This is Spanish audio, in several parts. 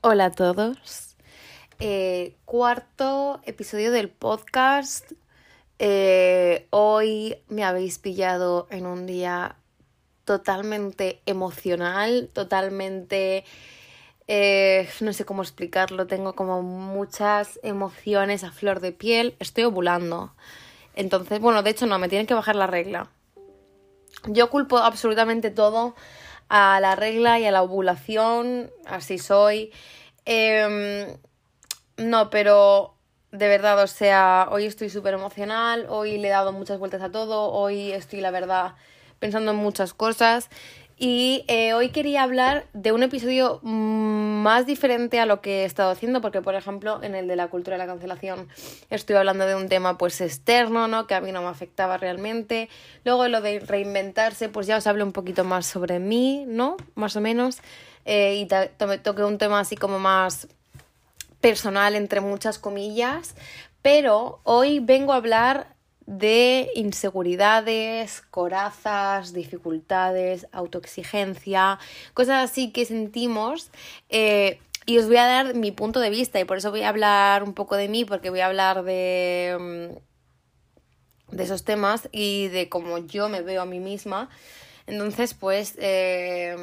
Hola a todos. Eh, cuarto episodio del podcast. Eh, hoy me habéis pillado en un día totalmente emocional, totalmente... eh, no sé cómo explicarlo, tengo como muchas emociones a flor de piel, estoy ovulando. Entonces, bueno, de hecho no, me tienen que bajar la regla. Yo culpo absolutamente todo a la regla y a la ovulación, así soy. Em, no, pero de verdad, o sea, hoy estoy súper emocional, hoy le he dado muchas vueltas a todo, hoy estoy, la verdad, pensando en muchas cosas. Y eh, hoy quería hablar de un episodio mm, más diferente a lo que he estado haciendo, porque por ejemplo en el de la cultura de la cancelación estoy hablando de un tema pues externo, ¿no? Que a mí no me afectaba realmente. Luego lo de reinventarse, pues ya os hablo un poquito más sobre mí, ¿no? Más o menos. Eh, y to- toqué un tema así como más personal, entre muchas comillas. Pero hoy vengo a hablar de inseguridades, corazas, dificultades, autoexigencia, cosas así que sentimos. eh, y os voy a dar mi punto de vista y por eso voy a hablar un poco de mí, porque voy a hablar de, mm, de esos temas y de cómo yo me veo a mí misma. Entonces, pues, eh,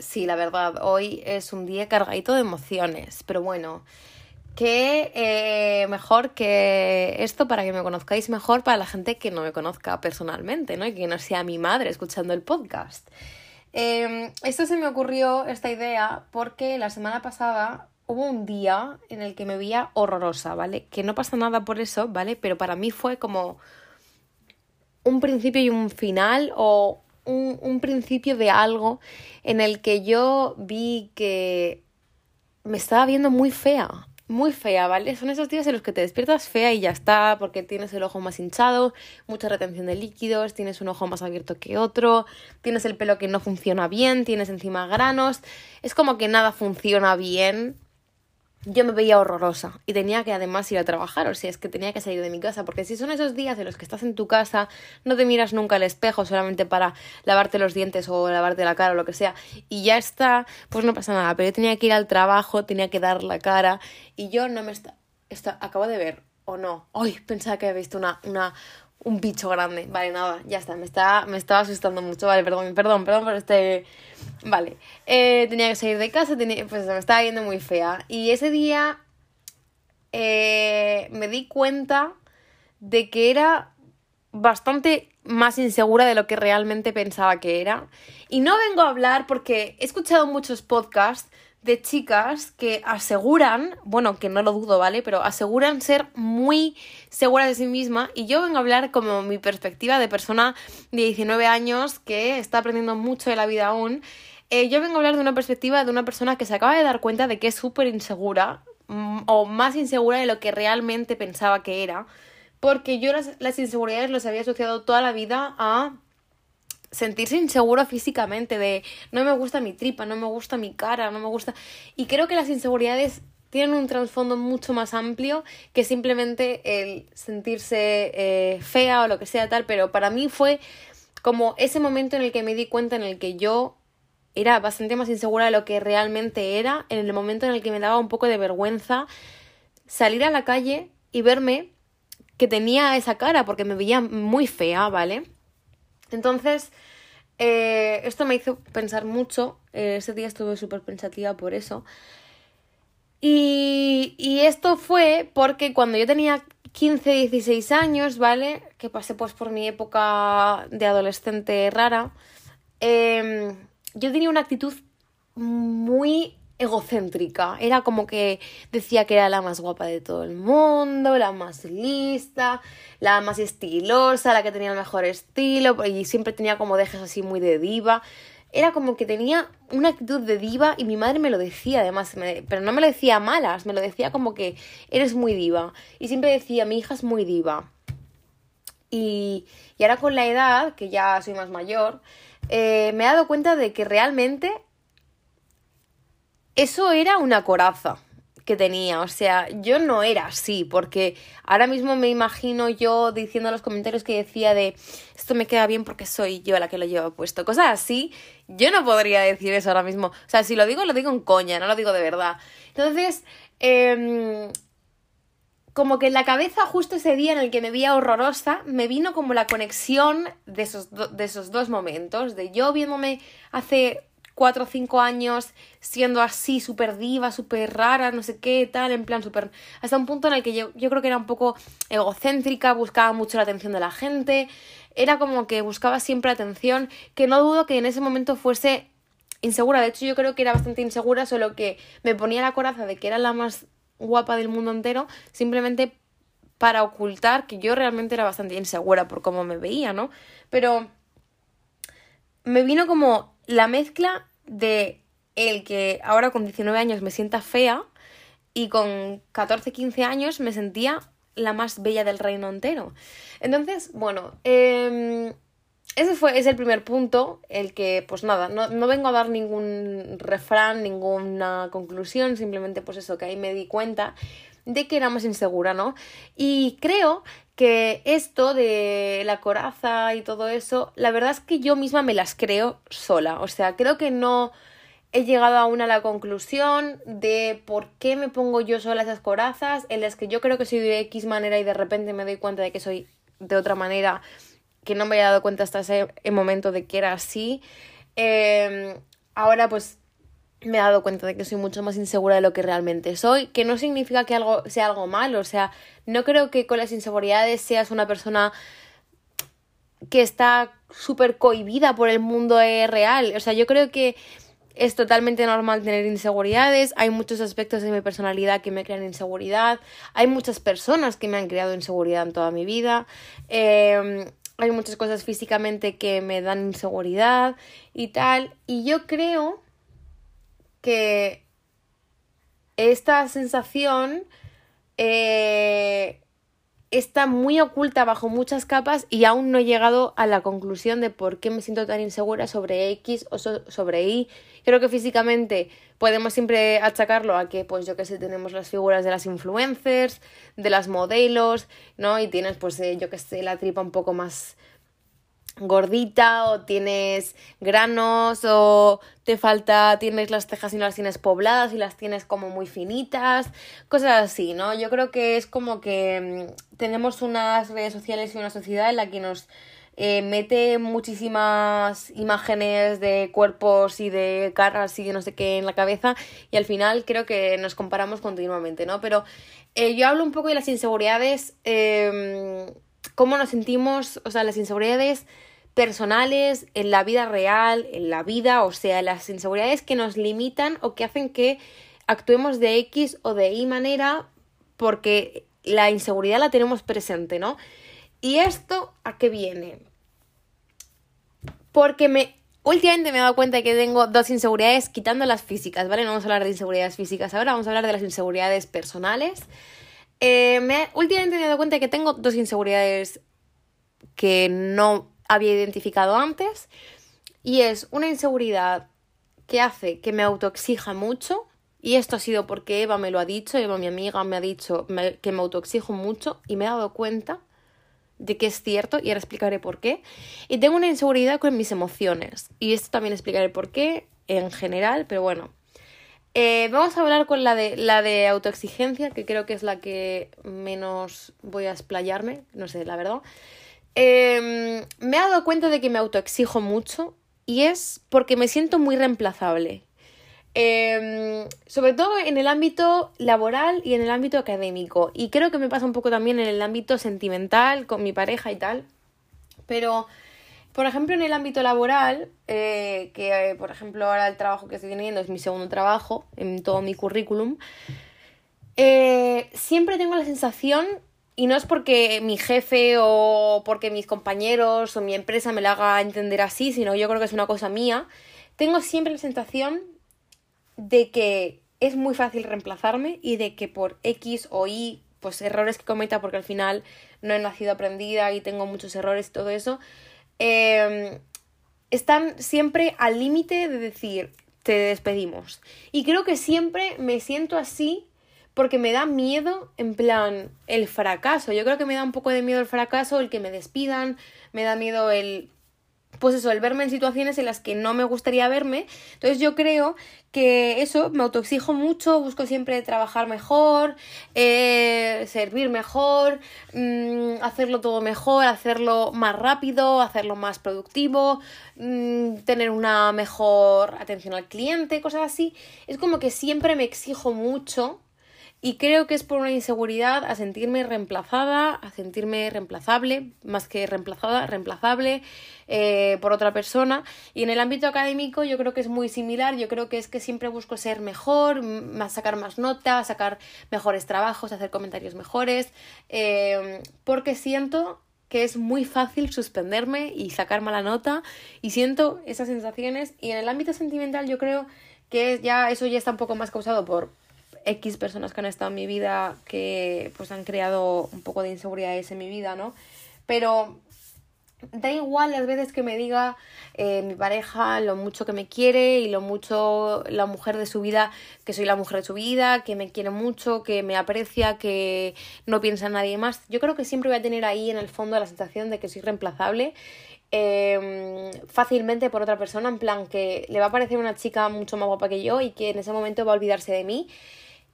sí, la verdad, hoy es un día cargadito de emociones, pero bueno, qué eh, mejor que esto para que me conozcáis mejor para la gente que no me conozca personalmente, ¿no? Y que no sea mi madre escuchando el podcast. Eh, esto se me ocurrió, esta idea, porque la semana pasada hubo un día en el que me veía horrorosa, ¿vale? Que no pasa nada por eso, ¿vale? Pero para mí fue como un principio y un final o un, un principio de algo en el que yo vi que me estaba viendo muy fea, muy fea, ¿vale? Son esos días en los que te despiertas fea y ya está, porque tienes el ojo más hinchado, mucha retención de líquidos, tienes un ojo más abierto que otro, tienes el pelo que no funciona bien, tienes encima granos, es como que nada funciona bien. Yo me veía horrorosa y tenía que además ir a trabajar, o sea, es que tenía que salir de mi casa, porque si son esos días en los que estás en tu casa, no te miras nunca al espejo solamente para lavarte los dientes o lavarte la cara o lo que sea, y ya está, pues no pasa nada, pero yo tenía que ir al trabajo, tenía que dar la cara, y yo no me está, está acabo de ver, o no, ay, pensaba que había visto una, una, un bicho grande, vale, nada, ya está, me está, me estaba asustando mucho, vale, perdón, perdón, perdón por este, vale, eh, tenía que salir de casa, tenía, pues me estaba viendo muy fea, y ese día eh, me di cuenta de que era bastante más insegura de lo que realmente pensaba que era. Y no vengo a hablar porque he escuchado muchos podcasts de chicas que aseguran, bueno, que no lo dudo, ¿vale? Pero aseguran ser muy seguras de sí misma y yo vengo a hablar como mi perspectiva de persona de 19 años que está aprendiendo mucho de la vida aún. Eh, yo vengo a hablar de una perspectiva de una persona que se acaba de dar cuenta de que es súper insegura mm, o más insegura de lo que realmente pensaba que era porque yo las, las inseguridades las había asociado toda la vida a sentirse inseguro físicamente, de no me gusta mi tripa, no me gusta mi cara, no me gusta... Y creo que las inseguridades tienen un trasfondo mucho más amplio que simplemente el sentirse eh, fea o lo que sea tal, pero para mí fue como ese momento en el que me di cuenta en el que yo era bastante más insegura de lo que realmente era, en el momento en el que me daba un poco de vergüenza salir a la calle y verme que tenía esa cara porque me veía muy fea, ¿vale? Entonces, eh, esto me hizo pensar mucho. Eh, ese día estuve súper pensativa por eso. Y, y esto fue porque cuando yo tenía 15, 16 años, ¿vale? Que pasé pues por mi época de adolescente rara. eh, yo tenía una actitud muy egocéntrica. Era como que decía que era la más guapa de todo el mundo, la más lista, la más estilosa, la que tenía el mejor estilo, y siempre tenía como dejes así muy de diva. Era como que tenía una actitud de diva y mi madre me lo decía además, pero no me lo decía malas, me lo decía como que eres muy diva. Y siempre decía, mi hija es muy diva. Y, y ahora con la edad, que ya soy más mayor, eh, me he dado cuenta de que realmente eso era una coraza. que tenía. O sea, yo no era así, porque ahora mismo me imagino yo diciendo los comentarios que decía de esto me queda bien porque soy yo la que lo lleva puesto. Cosas así, yo no podría decir eso ahora mismo. O sea, si lo digo, lo digo en coña, no lo digo de verdad. Entonces, eh, como que en la cabeza justo ese día en el que me veía horrorosa, me vino como la conexión de esos, de esos dos momentos, de yo viéndome hace cuatro o cinco años siendo así, súper diva, súper rara, no sé qué, tal, en plan súper... Hasta un punto en el que yo, yo creo que era un poco egocéntrica, buscaba mucho la atención de la gente, era como que buscaba siempre atención, que no dudo que en ese momento fuese insegura, de hecho yo creo que era bastante insegura, solo que me ponía la coraza de que era la más guapa del mundo entero, simplemente para ocultar que yo realmente era bastante insegura por cómo me veía, ¿no? Pero me vino como la mezcla de el que ahora con 19 años me sienta fea y con 14, 15 años me sentía la más bella del reino entero. Entonces, bueno, eh, ese fue, es el primer punto, el que, pues nada, no, no, vengo a dar ningún refrán, ninguna conclusión, simplemente pues eso, que ahí me di cuenta de que era más insegura, ¿no? Y creo que esto de la coraza y todo eso, la verdad es que yo misma me las creo sola, o sea, creo que no he llegado aún a la conclusión de por qué me pongo yo sola esas corazas, en las que yo creo que soy de X manera y de repente me doy cuenta de que soy de otra manera que no me había dado cuenta hasta ese momento de que era así. Em, ahora pues me he dado cuenta de que soy mucho más insegura de lo que realmente soy, que no significa que algo sea algo malo, o sea, no creo que con las inseguridades seas una persona que está súper cohibida por el mundo real, o sea, yo creo que es totalmente normal tener inseguridades, hay muchos aspectos de mi personalidad que me crean inseguridad, hay muchas personas que me han creado inseguridad en toda mi vida, eh, hay muchas cosas físicamente que me dan inseguridad y tal. Y yo creo que esta sensación eh, está muy oculta bajo muchas capas y aún no he llegado a la conclusión de por qué me siento tan insegura sobre X o sobre Y. Creo que físicamente podemos siempre achacarlo a que, pues yo que sé, tenemos las figuras de las influencers, de las modelos, ¿no? Y tienes, pues, eh, yo que sé, la tripa un poco más gordita o tienes granos o te falta, tienes las cejas y no las tienes pobladas y las tienes como muy finitas, cosas así, ¿no? Yo creo que es como que mm, tenemos unas redes sociales y una sociedad en la que nos eh, mete muchísimas imágenes de cuerpos y de caras y de no sé qué en la cabeza y al final creo que nos comparamos continuamente, ¿no? Pero eh, yo hablo un poco de las inseguridades, eh, cómo nos sentimos, o sea, las inseguridades personales, en la vida real, en la vida, o sea, las inseguridades que nos limitan o que hacen que actuemos de X o de Y manera porque la inseguridad la tenemos presente, ¿no? ¿Y esto a qué viene? Porque me últimamente me he dado cuenta de que tengo dos inseguridades quitando las físicas, ¿vale? No vamos a hablar de inseguridades físicas ahora, vamos a hablar de las inseguridades personales. Eh, me, últimamente me he dado cuenta de que tengo dos inseguridades que no había identificado antes y es una inseguridad que hace que me autoexija mucho y esto ha sido porque Eva me lo ha dicho, Eva mi amiga me ha dicho que me autoexijo mucho y me he dado cuenta de que es cierto y ahora explicaré por qué. Y tengo una inseguridad con mis emociones y esto también explicaré por qué en general, pero bueno. Eh, vamos a hablar con la de, la de autoexigencia, que creo que es la que menos voy a explayarme, no sé, la verdad. Em, me he dado cuenta de que me autoexijo mucho y es porque me siento muy reemplazable. Em, sobre todo en el ámbito laboral y en el ámbito académico. Y creo que me pasa un poco también en el ámbito sentimental, con mi pareja y tal. Pero, por ejemplo, en el ámbito laboral, eh, que por ejemplo ahora el trabajo que estoy teniendo es mi segundo trabajo en todo mi currículum, eh, siempre tengo la sensación y no es porque mi jefe o porque mis compañeros o mi empresa me lo haga entender así, sino yo creo que es una cosa mía. Tengo siempre la sensación de que es muy fácil reemplazarme y de que por X o Y, pues errores que cometa, porque al final no he nacido aprendida y tengo muchos errores y todo eso, em, están siempre al límite de decir, te despedimos. Y creo que siempre me siento así porque me da miedo, en plan, el fracaso. Yo creo que me da un poco de miedo el fracaso, el que me despidan, me da miedo el pues eso, el verme en situaciones en las que no me gustaría verme. Entonces yo creo que eso, me autoexijo mucho, busco siempre trabajar mejor, eh, servir mejor, mm, hacerlo todo mejor, hacerlo más rápido, hacerlo más productivo, mm, tener una mejor atención al cliente, cosas así. Es como que siempre me exijo mucho y creo que es por una inseguridad a sentirme reemplazada, a sentirme reemplazable, más que reemplazada, reemplazable eh, por otra persona. Y en el ámbito académico yo creo que es muy similar, yo creo que es que siempre busco ser mejor, más, sacar más notas, sacar mejores trabajos, hacer comentarios mejores, eh, porque siento que es muy fácil suspenderme y sacar mala nota y siento esas sensaciones y en el ámbito sentimental yo creo que ya eso ya está un poco más causado por X personas que han estado en mi vida que pues han creado un poco de inseguridades en mi vida, ¿no? Pero da igual las veces que me diga eh, mi pareja lo mucho que me quiere y lo mucho la mujer de su vida, que soy la mujer de su vida, que me quiere mucho, que me aprecia, que no piensa en nadie más. Yo creo que siempre voy a tener ahí en el fondo la sensación de que soy reemplazable em, fácilmente por otra persona, en plan que le va a parecer una chica mucho más guapa que yo y que en ese momento va a olvidarse de mí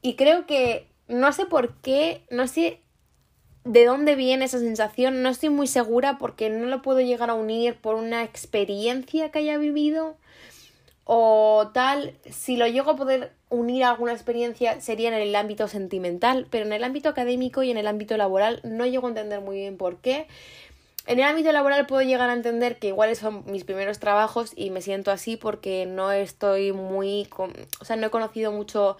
y creo que no sé por qué, no sé de dónde viene esa sensación, no estoy muy segura porque no lo puedo llegar a unir por una experiencia que haya vivido o tal, si lo llego a poder unir a alguna experiencia sería en el ámbito sentimental, pero en el ámbito académico y en el ámbito laboral no llego a entender muy bien por qué. En el ámbito laboral puedo llegar a entender que iguales son mis primeros trabajos y me siento así porque no estoy muy, o sea, no he conocido mucho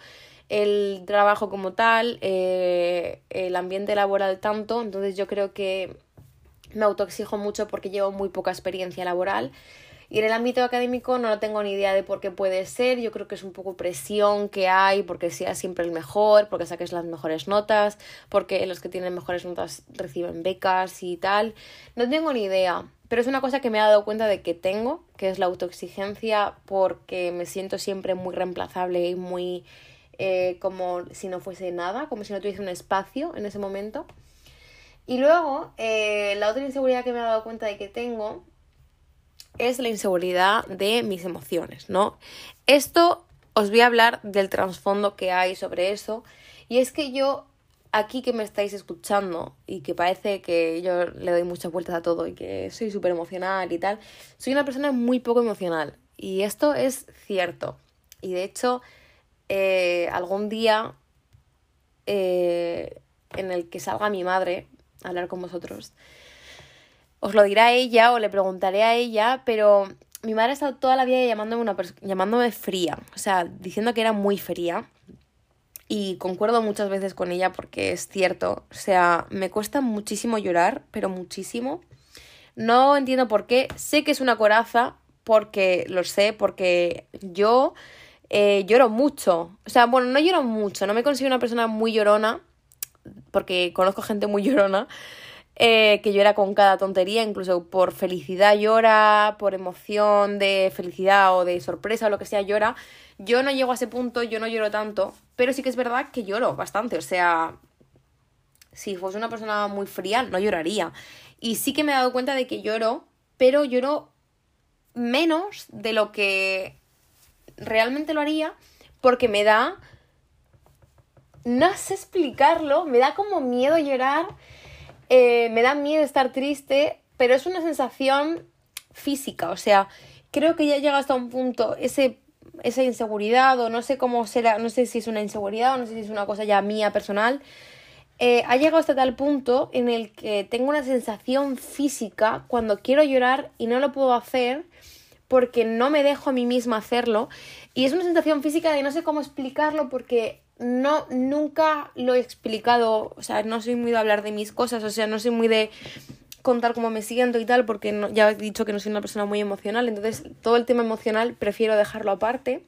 el trabajo como tal, eh, el ambiente laboral tanto, entonces yo creo que me autoexijo mucho porque llevo muy poca experiencia laboral. Y en el ámbito académico no tengo ni idea de por qué puede ser, yo creo que es un poco presión que hay, porque seas siempre el mejor, porque saques las mejores notas, porque los que tienen mejores notas reciben becas y tal. No tengo ni idea, pero es una cosa que me he dado cuenta de que tengo, que es la autoexigencia, porque me siento siempre muy reemplazable y muy eh, como si no fuese nada, como si no tuviese un espacio en ese momento. Y luego, eh, la otra inseguridad que me he dado cuenta de que tengo es la inseguridad de mis emociones, ¿no? Esto os voy a hablar del trasfondo que hay sobre eso. Y es que yo, aquí que me estáis escuchando y que parece que yo le doy muchas vueltas a todo y que soy súper emocional y tal, soy una persona muy poco emocional. Y esto es cierto. Y de hecho, eh, algún día eh, en el que salga mi madre a hablar con vosotros, os lo dirá ella o le preguntaré a ella, pero mi madre ha estado toda la vida llamándome, una llamándome fría, o sea, diciendo que era muy fría. Y concuerdo muchas veces con ella porque es cierto, o sea, me cuesta muchísimo llorar, pero muchísimo. No entiendo por qué, sé que es una coraza, porque lo sé, porque yo eh, lloro mucho. O sea, bueno, no lloro mucho, no me considero una persona muy llorona, porque conozco gente muy llorona, eh, que llora con cada tontería, incluso por felicidad llora, por emoción de felicidad o de sorpresa o lo que sea llora. Yo no llego a ese punto, yo no lloro tanto, pero sí que es verdad que lloro bastante, o sea, si fuese una persona muy fría, no lloraría. Y sí que me he dado cuenta de que lloro, pero lloro menos de lo que realmente lo haría porque me da... No sé explicarlo, me da como miedo llorar, eh, me da miedo estar triste, pero es una sensación física, o sea, creo que ya llega hasta un punto ese, esa inseguridad o no sé cómo será, no sé si es una inseguridad o no sé si es una cosa ya mía personal, eh, ha llegado hasta tal punto en el que tengo una sensación física cuando quiero llorar y no lo puedo hacer porque no me dejo a mí misma hacerlo. Y es una sensación física de no sé cómo explicarlo porque no, nunca lo he explicado. O sea, no soy muy de hablar de mis cosas, o sea, no soy muy de contar cómo me siento y tal, porque ya he dicho que no soy una persona muy emocional, entonces todo el tema emocional prefiero dejarlo aparte.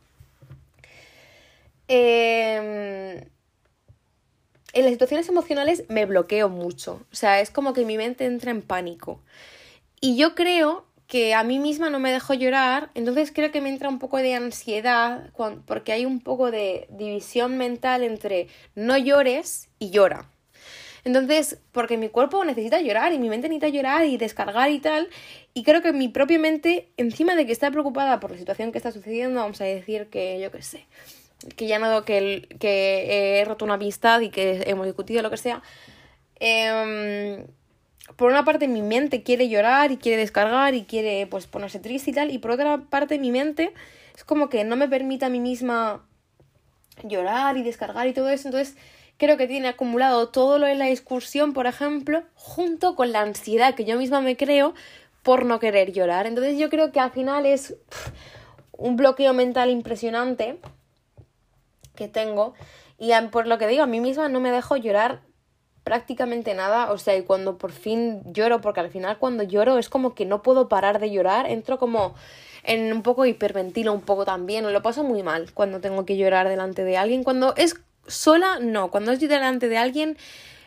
Em, en las situaciones emocionales me bloqueo mucho, o sea, es como que mi mente entra en pánico. Y yo creo que a mí misma no me dejo llorar, entonces creo que me entra un poco de ansiedad porque hay un poco de división mental entre no llores y llora. Entonces, porque mi cuerpo necesita llorar y mi mente necesita llorar y descargar y tal, y creo que mi propia mente, encima de que está preocupada por la situación que está sucediendo, vamos a decir que yo qué sé, que ya no que, que he roto una amistad y que hemos discutido lo que sea, eh, por una parte mi mente quiere llorar y quiere descargar y quiere pues ponerse triste y tal, y por otra parte mi mente es como que no me permite a mí misma llorar y descargar y todo eso, entonces creo que tiene acumulado todo lo de la excursión, por ejemplo, junto con la ansiedad que yo misma me creo por no querer llorar. Entonces yo creo que al final es un bloqueo mental impresionante que tengo y por lo que digo, a mí misma no me dejo llorar prácticamente nada, o sea, y cuando por fin lloro, porque al final cuando lloro es como que no puedo parar de llorar, entro como en un poco hiperventilo un poco también, lo paso muy mal cuando tengo que llorar delante de alguien, cuando es sola, no, cuando estoy delante de alguien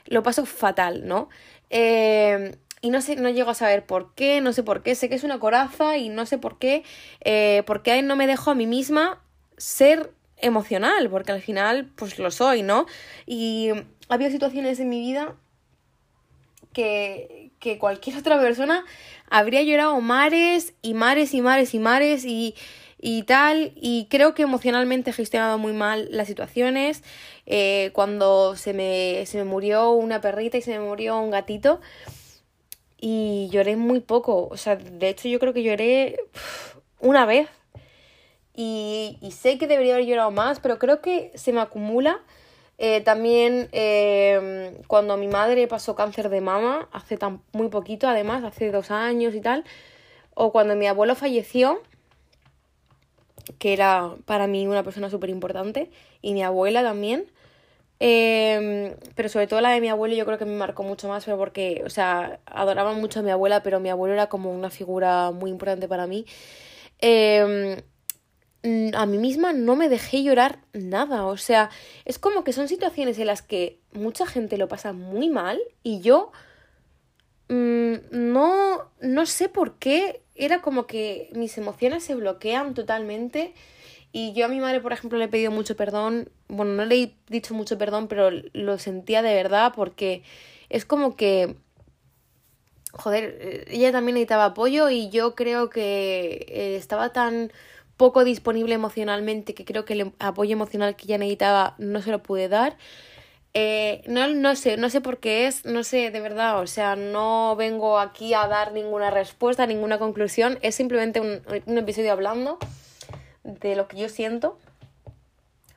lo paso fatal, ¿no? Eh, y no sé, no llego a saber por qué, no sé por qué, sé que es una coraza y no sé por qué, eh, porque no me dejo a mí misma ser emocional, porque al final pues lo soy, ¿no? Y ha habido situaciones en mi vida que, que cualquier otra persona habría llorado mares y mares y mares y mares y, y tal. Y creo que emocionalmente he gestionado muy mal las situaciones. Eh, cuando se me, se me murió una perrita y se me murió un gatito. Y lloré muy poco. O sea, de hecho yo creo que lloré una vez. Y sé que debería haber llorado más, pero creo que se me acumula eh, también em, cuando mi madre pasó cáncer de mama, hace tan, muy poquito además, hace dos años y tal, o cuando mi abuelo falleció, que era para mí una persona súper importante, y mi abuela también, em, pero sobre todo la de mi abuelo yo creo que me marcó mucho más, pero porque, o sea, adoraba mucho a mi abuela, pero mi abuelo era como una figura muy importante para mí. Eh, Mm, a mí misma no me dejé llorar nada. O sea, es como que son situaciones en las que mucha gente lo pasa muy mal y yo mm, no, no sé por qué. Era como que mis emociones se bloquean totalmente. Y yo a mi madre, por ejemplo, le he pedido mucho perdón. Bueno, no le he dicho mucho perdón, pero lo sentía de verdad porque es como que joder, ella también necesitaba apoyo y yo creo que eh, estaba tan poco disponible emocionalmente, que creo que el apoyo emocional que ella necesitaba no se lo pude dar. Eh, no, no sé, no sé por qué es, no sé, de verdad, o sea, no vengo aquí a dar ninguna respuesta, ninguna conclusión, es simplemente un episodio hablando de lo que yo siento,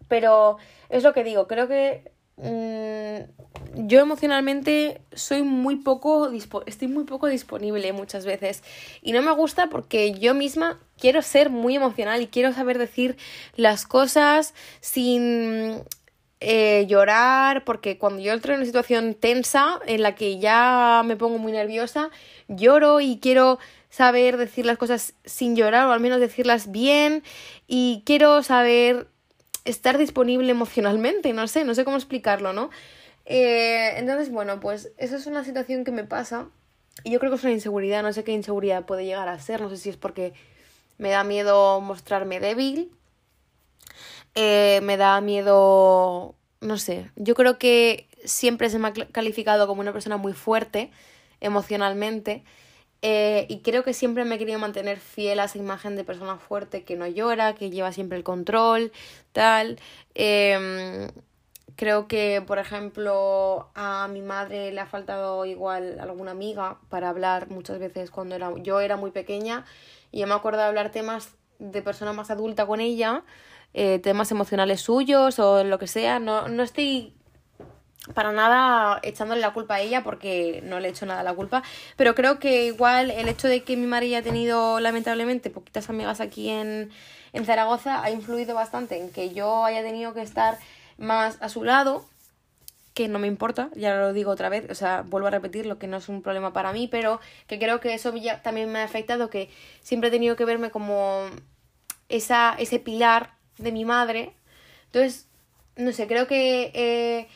pero es lo que digo, creo que mm, yo emocionalmente soy muy poco, estoy muy poco disponible muchas veces. Y no me gusta porque yo misma quiero ser muy emocional y quiero saber decir las cosas sin eh, llorar, porque cuando yo entro en una situación tensa en la que ya me pongo muy nerviosa, lloro y quiero saber decir las cosas sin llorar o al menos decirlas bien y quiero saber estar disponible emocionalmente, no sé, no sé cómo explicarlo, ¿no? Eh, entonces, bueno, pues eso es una situación que me pasa y yo creo que es una inseguridad, no sé qué inseguridad puede llegar a ser, no sé si es porque me da miedo mostrarme débil, eh, me da miedo, no sé, yo creo que siempre se me ha calificado como una persona muy fuerte emocionalmente eh, y creo que siempre me he querido mantener fiel a esa imagen de persona fuerte que no llora, que lleva siempre el control, tal. Em, creo que, por ejemplo, a mi madre le ha faltado igual alguna amiga para hablar muchas veces cuando era, yo era muy pequeña y yo me acuerdo de hablar temas de persona más adulta con ella, eh, temas emocionales suyos o lo que sea. No, no estoy para nada echándole la culpa a ella porque no le he hecho nada la culpa, pero creo que igual el hecho de que mi madre haya tenido lamentablemente poquitas amigas aquí en, en Zaragoza ha influido bastante en que yo haya tenido que estar más a su lado que no me importa, ya lo digo otra vez, o sea, vuelvo a repetir lo que no es un problema para mí, pero que creo que eso ya también me ha afectado, que siempre he tenido que verme como esa, ese pilar de mi madre. Entonces, no sé, creo que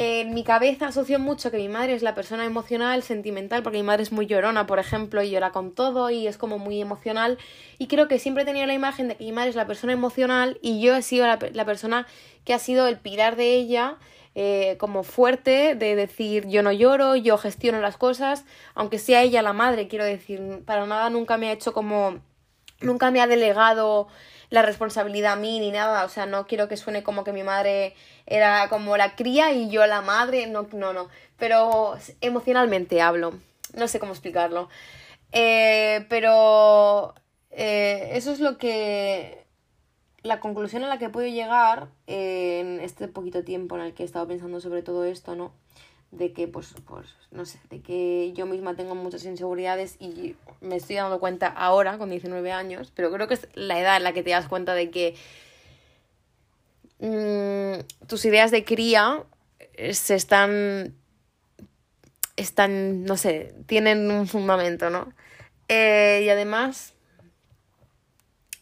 en mi cabeza asocio mucho que mi madre es la persona emocional, sentimental, porque mi madre es muy llorona, por ejemplo, y llora con todo y es como muy emocional. Y creo que siempre he tenido la imagen de que mi madre es la persona emocional y yo he sido la, persona que ha sido el pilar de ella, eh, como fuerte, de decir yo no lloro, yo gestiono las cosas, aunque sea ella la madre, quiero decir, para nada nunca me ha hecho como, nunca me ha delegado la responsabilidad a mí ni nada, o sea, no quiero que suene como que mi madre era como la cría y yo la madre, no, no, no, pero emocionalmente hablo, no sé cómo explicarlo, eh, pero eh, eso es lo que, la conclusión a la que puedo llegar en este poquito tiempo en el que he estado pensando sobre todo esto, ¿no? De que, pues, pues, no sé, de que yo misma tengo muchas inseguridades y me estoy dando cuenta ahora, con 19 años, pero creo que es la edad en la que te das cuenta de que mm, tus ideas de cría eh, se están, están, no sé, tienen un fundamento, ¿no? Eh, y además,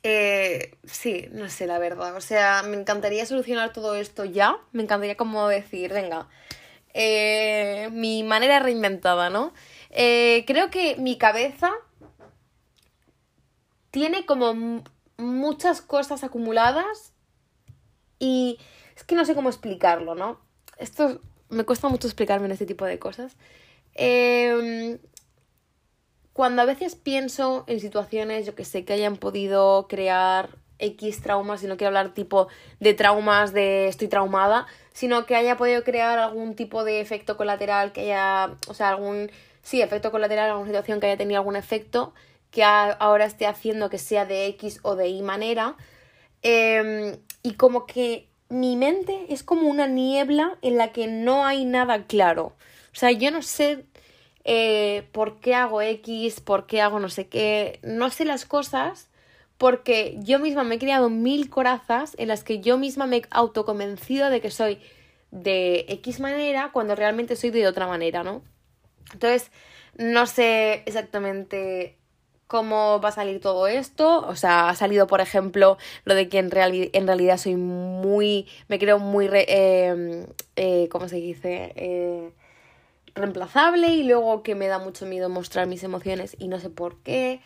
eh, sí, no sé, la verdad, o sea, me encantaría solucionar todo esto ya, me encantaría como decir, venga, eh, mi manera reinventada, ¿no? Eh, creo que mi cabeza tiene como muchas cosas acumuladas y es que no sé cómo explicarlo, ¿no? Esto me cuesta mucho explicarme en este tipo de cosas. Em, cuando a veces pienso en situaciones, yo que sé, que hayan podido crear X traumas, y no quiero hablar tipo de traumas de estoy traumada, sino que haya podido crear algún tipo de efecto colateral, que haya, o sea, algún, sí, efecto colateral, alguna situación que haya tenido algún efecto que ahora esté haciendo que sea de X o de Y manera. Em, y como que mi mente es como una niebla en la que no hay nada claro. O sea, yo no sé eh, por qué hago X, por qué hago no sé qué, no sé las cosas porque yo misma me he creado mil corazas en las que yo misma me he autoconvencido de que soy de X manera cuando realmente soy de otra manera, ¿no? Entonces, no sé exactamente cómo va a salir todo esto. O sea, ha salido, por ejemplo, lo de que en, en realidad soy muy. Me creo muy. Em, eh, ¿Cómo se dice? Eh, reemplazable y luego que me da mucho miedo mostrar mis emociones y no sé por qué.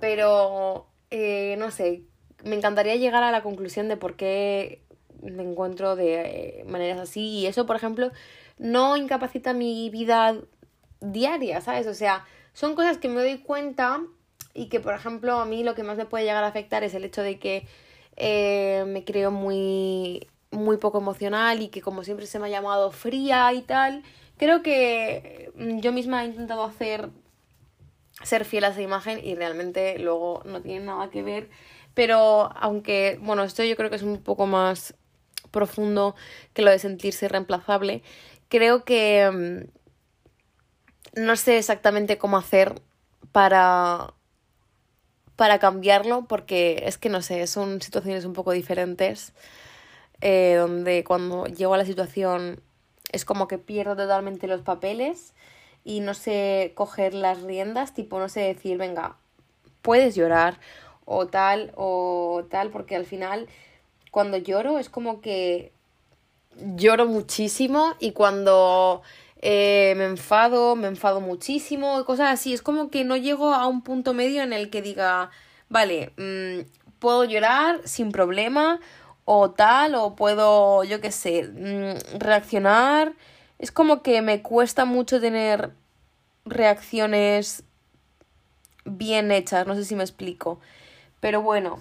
Pero eh, no sé, me encantaría llegar a la conclusión de por qué me encuentro de eh, maneras así y eso, por ejemplo, no incapacita mi vida diaria, ¿sabes? O sea, son cosas que me doy cuenta y que, por ejemplo, a mí lo que más me puede llegar a afectar es el hecho de que eh, me creo muy, muy poco emocional y que como siempre se me ha llamado fría y tal, creo que yo misma he intentado hacer ser fiel a esa imagen y realmente luego no tiene nada que ver. Pero aunque, bueno, esto yo creo que es un poco más profundo que lo de sentirse reemplazable, creo que mm, no sé exactamente cómo hacer para para cambiarlo porque es que no sé, son situaciones un poco diferentes eh, donde cuando llego a la situación es como que pierdo totalmente los papeles y no sé coger las riendas, tipo no sé decir, venga, puedes llorar o tal o tal, porque al final cuando lloro es como que lloro muchísimo y cuando eh, me enfado, me enfado muchísimo cosas así. Es como que no llego a un punto medio en el que diga, vale, mm, puedo llorar sin problema o tal, o puedo, yo qué sé, mm, reaccionar es como que me cuesta mucho tener reacciones bien hechas, no sé si me explico. Pero bueno,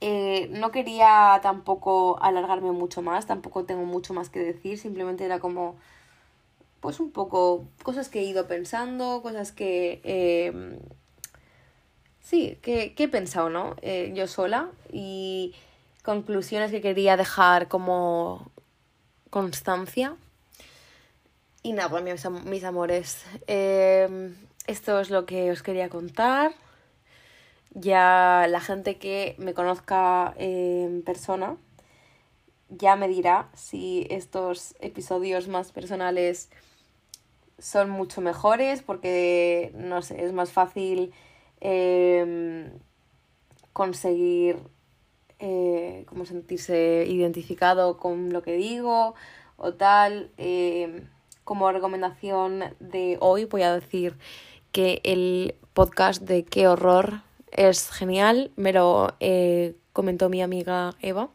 eh, no quería tampoco alargarme mucho más, tampoco tengo mucho más que decir, simplemente era como, pues un poco cosas que he ido pensando, cosas que... Eh, sí, que, que, he pensado, ¿no? Eh, yo sola y conclusiones que quería dejar como constancia. Y nada, pues mis, amores, em, esto es lo que os quería contar. Ya la gente que me conozca en persona ya me dirá si estos episodios más personales son mucho mejores porque, no sé, es más fácil em, conseguir eh, como sentirse identificado con lo que digo o tal. Eh, como recomendación de hoy voy a decir que el podcast de Qué horror es genial, me lo eh, comentó mi amiga Eva.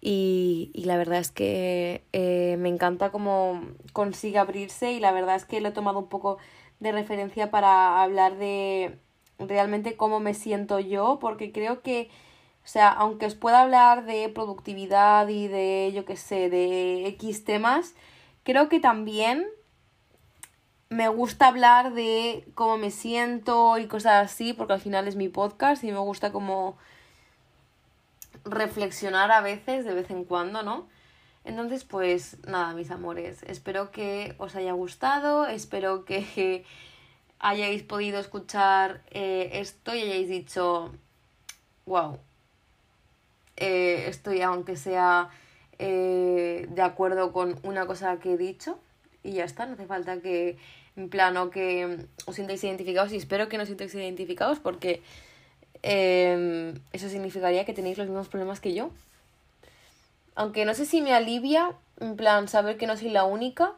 Y, y la verdad es que eh, me encanta cómo consigue abrirse y la verdad es que lo he tomado un poco de referencia para hablar de realmente cómo me siento yo, porque creo que, o sea, aunque os pueda hablar de productividad y de, yo qué sé, de X temas, creo que también me gusta hablar de cómo me siento y cosas así, porque al final es mi podcast y me gusta como reflexionar a veces, de vez en cuando, ¿no? Entonces, pues nada, mis amores, espero que os haya gustado, espero que hayáis podido escuchar eh, esto y hayáis dicho, wow, eh, estoy aunque sea eh, de acuerdo con una cosa que he dicho y ya está, no hace falta que en plano que os sintáis identificados y espero que no os sintáis identificados porque eh, eso significaría que tenéis los mismos problemas que yo. Aunque no sé si me alivia, en plan, saber que no soy la única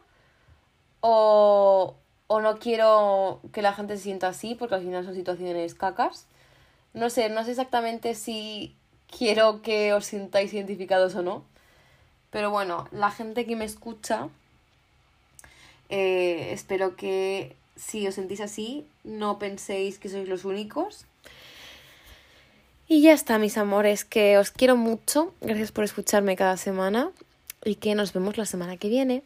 o, o no quiero que la gente se sienta así porque al final son situaciones cacas. No sé, no sé exactamente si quiero que os sintáis identificados o no. Pero bueno, la gente que me escucha eh, espero que si os sentís así, no penséis que sois los únicos. Y ya está, mis amores, que os quiero mucho. Gracias por escucharme cada semana y que nos vemos la semana que viene.